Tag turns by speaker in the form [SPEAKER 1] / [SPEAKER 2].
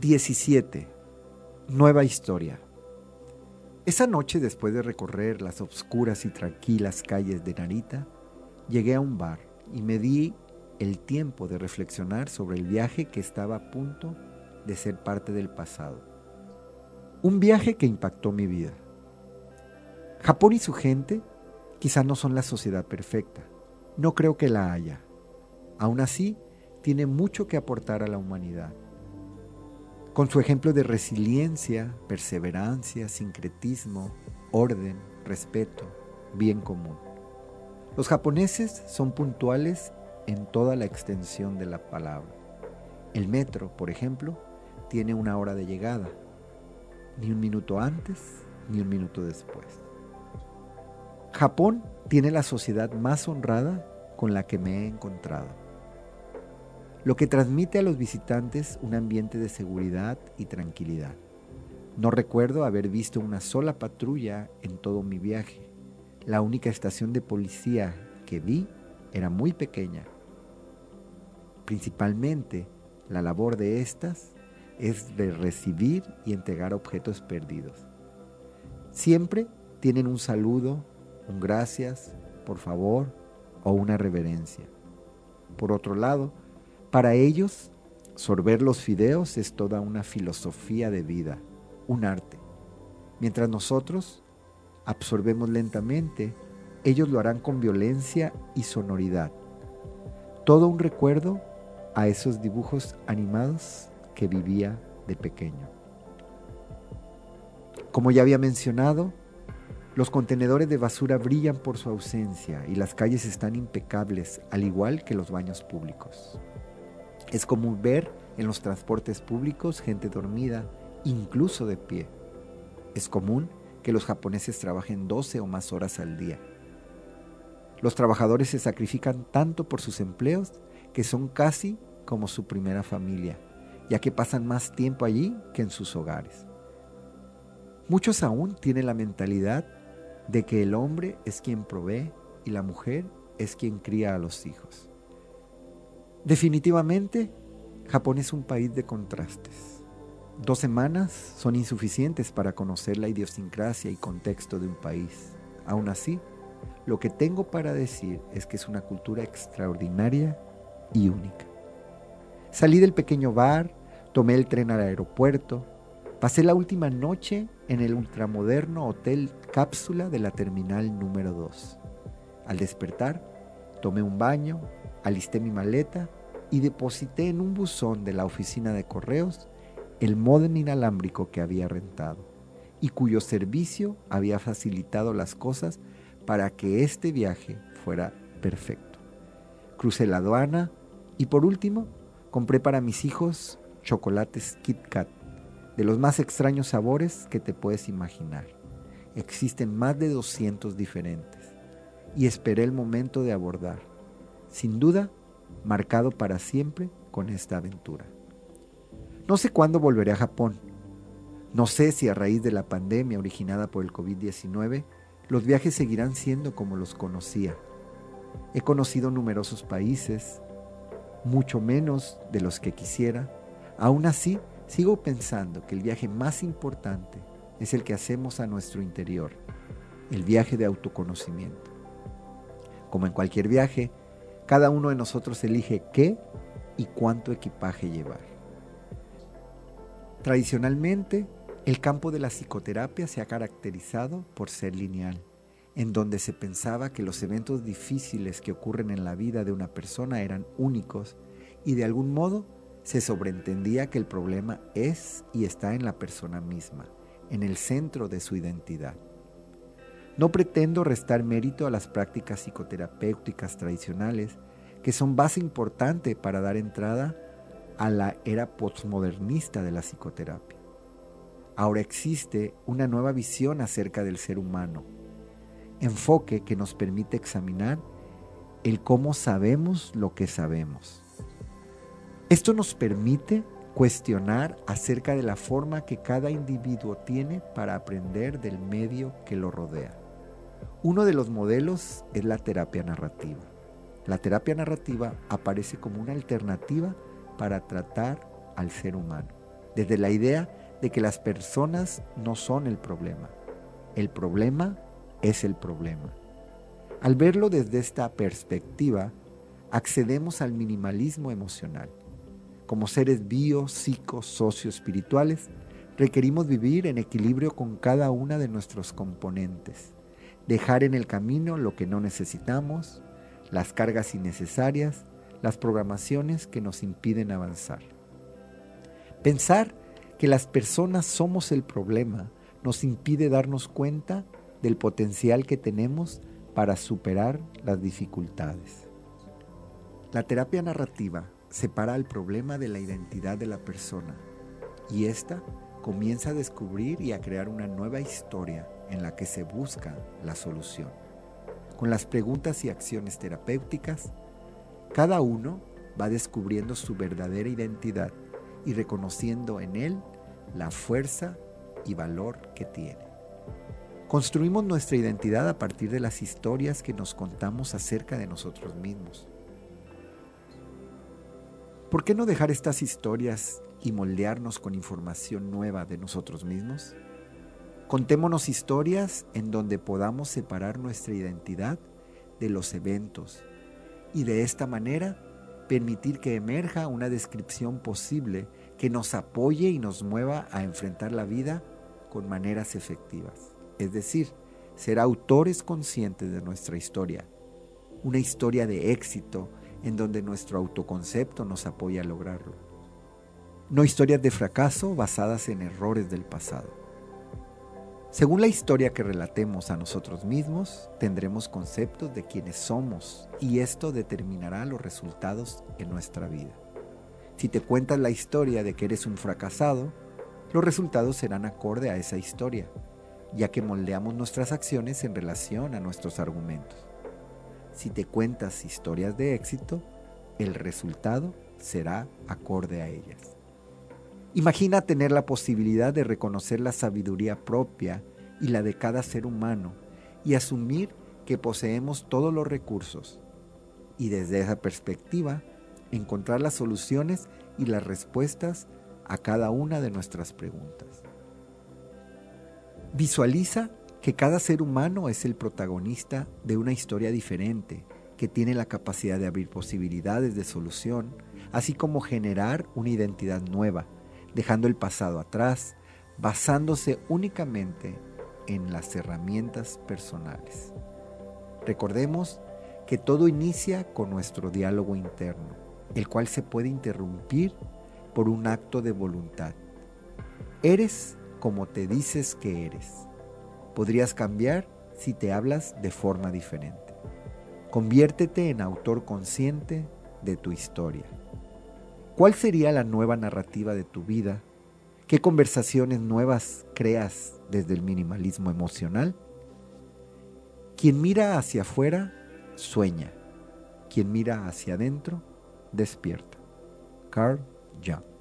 [SPEAKER 1] 17. Nueva historia. Esa noche, después de recorrer las obscuras y tranquilas calles de Narita, llegué a un bar y me di el tiempo de reflexionar sobre el viaje que estaba a punto de ser parte del pasado. Un viaje que impactó mi vida. Japón y su gente quizá no son la sociedad perfecta. No creo que la haya. Aún así, tiene mucho que aportar a la humanidad. Con su ejemplo de resiliencia, perseverancia, sincretismo, orden, respeto, bien común. Los japoneses son puntuales en toda la extensión de la palabra. El metro, por ejemplo, tiene una hora de llegada, ni un minuto antes ni un minuto después. Japón tiene la sociedad más honrada con la que me he encontrado, lo que transmite a los visitantes un ambiente de seguridad y tranquilidad. No recuerdo haber visto una sola patrulla en todo mi viaje. La única estación de policía que vi era muy pequeña. Principalmente, la labor de estas es de recibir y entregar objetos perdidos. Siempre tienen un saludo, un gracias, por favor o una reverencia. Por otro lado, para ellos, sorber los fideos es toda una filosofía de vida, un arte. Mientras nosotros absorbemos lentamente, ellos lo harán con violencia y sonoridad. Todo un recuerdo a esos dibujos animados que vivía de pequeño. Como ya había mencionado, los contenedores de basura brillan por su ausencia y las calles están impecables, al igual que los baños públicos. Es común ver en los transportes públicos gente dormida, incluso de pie. Es común que los japoneses trabajen 12 o más horas al día. Los trabajadores se sacrifican tanto por sus empleos que son casi como su primera familia, ya que pasan más tiempo allí que en sus hogares. Muchos aún tienen la mentalidad de que el hombre es quien provee y la mujer es quien cría a los hijos. Definitivamente, Japón es un país de contrastes. Dos semanas son insuficientes para conocer la idiosincrasia y contexto de un país. Aún así, lo que tengo para decir es que es una cultura extraordinaria y única. Salí del pequeño bar, tomé el tren al aeropuerto, pasé la última noche en el ultramoderno hotel cápsula de la terminal número 2. Al despertar, tomé un baño, alisté mi maleta y deposité en un buzón de la oficina de correos el modem inalámbrico que había rentado y cuyo servicio había facilitado las cosas para que este viaje fuera perfecto. Crucé la aduana y por último compré para mis hijos chocolates Kit Kat, de los más extraños sabores que te puedes imaginar. Existen más de 200 diferentes y esperé el momento de abordar. Sin duda, marcado para siempre con esta aventura. No sé cuándo volveré a Japón. No sé si a raíz de la pandemia originada por el COVID-19, los viajes seguirán siendo como los conocía. He conocido numerosos países, mucho menos de los que quisiera. Aún así, sigo pensando que el viaje más importante es el que hacemos a nuestro interior, el viaje de autoconocimiento. Como en cualquier viaje, cada uno de nosotros elige qué y cuánto equipaje llevar. Tradicionalmente, el campo de la psicoterapia se ha caracterizado por ser lineal, en donde se pensaba que los eventos difíciles que ocurren en la vida de una persona eran únicos y de algún modo se sobreentendía que el problema es y está en la persona misma, en el centro de su identidad. No pretendo restar mérito a las prácticas psicoterapéuticas tradicionales, que son base importante para dar entrada a la era postmodernista de la psicoterapia. Ahora existe una nueva visión acerca del ser humano, enfoque que nos permite examinar el cómo sabemos lo que sabemos. Esto nos permite cuestionar acerca de la forma que cada individuo tiene para aprender del medio que lo rodea. Uno de los modelos es la terapia narrativa. La terapia narrativa aparece como una alternativa para tratar al ser humano. desde la idea de que las personas no son el problema. El problema es el problema. Al verlo desde esta perspectiva, accedemos al minimalismo emocional. Como seres bio, psico, socio espirituales, requerimos vivir en equilibrio con cada una de nuestros componentes, dejar en el camino lo que no necesitamos, las cargas innecesarias, las programaciones que nos impiden avanzar. Pensar que las personas somos el problema nos impide darnos cuenta del potencial que tenemos para superar las dificultades. La terapia narrativa separa el problema de la identidad de la persona y ésta comienza a descubrir y a crear una nueva historia en la que se busca la solución. Con las preguntas y acciones terapéuticas, cada uno va descubriendo su verdadera identidad y reconociendo en él la fuerza y valor que tiene. Construimos nuestra identidad a partir de las historias que nos contamos acerca de nosotros mismos. ¿Por qué no dejar estas historias y moldearnos con información nueva de nosotros mismos? Contémonos historias en donde podamos separar nuestra identidad de los eventos y de esta manera permitir que emerja una descripción posible que nos apoye y nos mueva a enfrentar la vida con maneras efectivas. Es decir, ser autores conscientes de nuestra historia. Una historia de éxito en donde nuestro autoconcepto nos apoya a lograrlo. No historias de fracaso basadas en errores del pasado. Según la historia que relatemos a nosotros mismos, tendremos conceptos de quiénes somos y esto determinará los resultados en nuestra vida. Si te cuentas la historia de que eres un fracasado, los resultados serán acorde a esa historia, ya que moldeamos nuestras acciones en relación a nuestros argumentos. Si te cuentas historias de éxito, el resultado será acorde a ellas. Imagina tener la posibilidad de reconocer la sabiduría propia y la de cada ser humano y asumir que poseemos todos los recursos y desde esa perspectiva encontrar las soluciones y las respuestas a cada una de nuestras preguntas. Visualiza que cada ser humano es el protagonista de una historia diferente, que tiene la capacidad de abrir posibilidades de solución, así como generar una identidad nueva, dejando el pasado atrás, basándose únicamente en las herramientas personales. Recordemos que todo inicia con nuestro diálogo interno el cual se puede interrumpir por un acto de voluntad. Eres como te dices que eres. Podrías cambiar si te hablas de forma diferente. Conviértete en autor consciente de tu historia. ¿Cuál sería la nueva narrativa de tu vida? ¿Qué conversaciones nuevas creas desde el minimalismo emocional? Quien mira hacia afuera, sueña. Quien mira hacia adentro, despierta. Carl Jung.